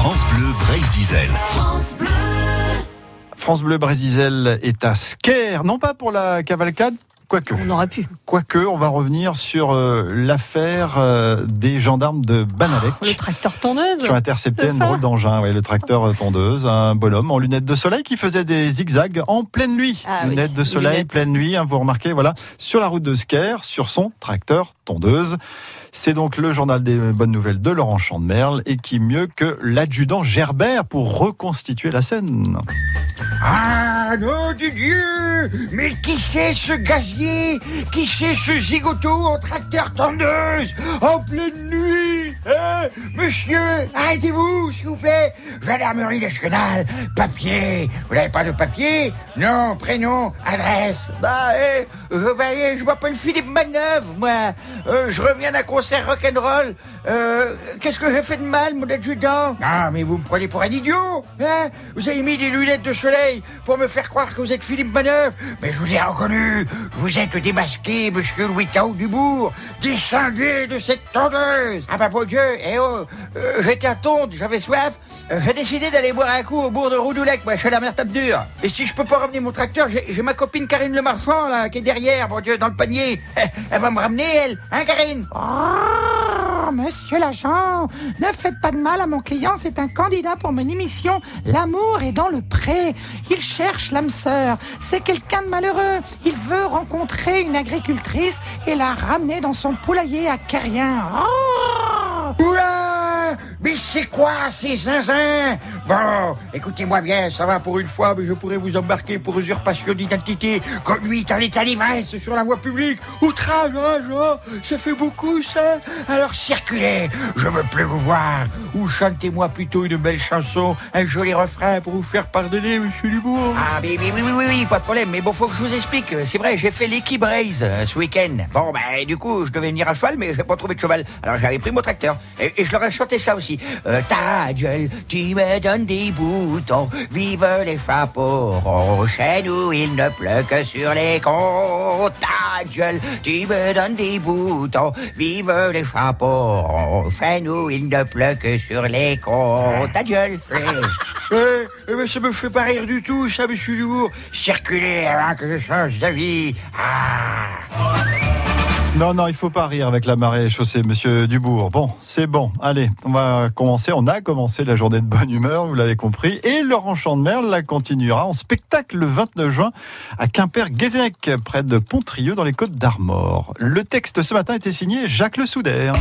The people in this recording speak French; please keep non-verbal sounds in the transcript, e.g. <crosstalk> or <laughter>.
France Bleu Brésil. France Bleu Brésil est à Sker, non pas pour la cavalcade, quoique. On aurait pu. Quoique, on va revenir sur euh, l'affaire euh, des gendarmes de Banalec. Le tracteur tondeuse. qui ont intercepté ça drôle d'engin, ouais, le tracteur euh, tondeuse, un bonhomme en lunettes de soleil qui faisait des zigzags en pleine nuit. Ah oui, lunettes de soleil, lunettes. pleine nuit, hein, vous remarquez, voilà, sur la route de Sker, sur son tracteur tondeuse. C'est donc le journal des bonnes nouvelles de Laurent Chandemerle et qui mieux que l'adjudant Gerbert pour reconstituer la scène. Ah, nom de Dieu. Mais qui c'est ce gazier? Qui c'est ce zigoto en tracteur tondeuse En pleine nuit? Hein Monsieur, arrêtez-vous, s'il vous plaît. Gendarmerie nationale, papier. Vous n'avez pas de papier Non, prénom, adresse. Bah, eh, vous voyez, je m'appelle Philippe Manœuvre, moi. Euh, Je reviens d'un concert rock'n'roll. Euh, Qu'est-ce que j'ai fait de mal, mon adjudant Ah, mais vous me prenez pour un idiot hein. Vous avez mis des lunettes de soleil pour me faire croire que vous êtes Philippe Manœuvre. Mais je vous ai reconnu. Vous êtes démasqué, monsieur Louis Dubourg Descendez de cette tondeuse. Bah, Dieu, eh oh euh, J'étais à tonde, j'avais soif Euh, J'ai décidé d'aller boire un coup au bourg de Roudoulec, moi, chez la mère tape dure Et si je peux pas ramener mon tracteur, j'ai ma copine Karine Le Marchand, là, qui est derrière, mon Dieu, dans le panier Elle va me ramener, elle Hein, Karine? Oh, monsieur l'agent, ne faites pas de mal à mon client, c'est un candidat pour mon émission L'amour est dans le pré. Il cherche l'âme sœur, c'est quelqu'un de malheureux. Il veut rencontrer une agricultrice et la ramener dans son poulailler à Carrien. Oh Bruh! Mais c'est quoi ces zinzins? Bon, écoutez-moi bien, ça va pour une fois, mais je pourrais vous embarquer pour usurpation d'identité, conduite en état d'ivresse sur la voie publique, outrage, hein, ça fait beaucoup ça. Alors circulez, je veux plus vous voir, ou chantez-moi plutôt une belle chanson, un joli refrain pour vous faire pardonner, monsieur Dubourg. Ah, mais, mais oui, oui, oui, oui, pas de problème, mais bon, faut que je vous explique, c'est vrai, j'ai fait l'équipe race euh, ce week-end. Bon, ben, du coup, je devais venir à cheval, mais j'ai pas trouvé de cheval, alors j'avais pris mon tracteur, et je leur ai chanté ça aussi. Euh, ta tu me donnes des boutons, vive les chapeaux chez nous il ne pleut que sur les cons. Ta gueule, tu me donnes des boutons, vive les chapeaux chez nous il ne pleut que sur les cons. Ta gueule. <laughs> Ouais, eh ben ça me fait pas rire du tout, ça, monsieur Dubourg. Circulez avant que je change d'avis. Ah. Non, non, il faut pas rire avec la marée chaussée, monsieur Dubourg. Bon, c'est bon. Allez, on va commencer. On a commencé la journée de bonne humeur, vous l'avez compris. Et Laurent Chandemerle la continuera en spectacle le 29 juin à Quimper-Guézennec, près de Pontrieux, dans les Côtes d'Armor. Le texte ce matin était signé Jacques Le Soudaire.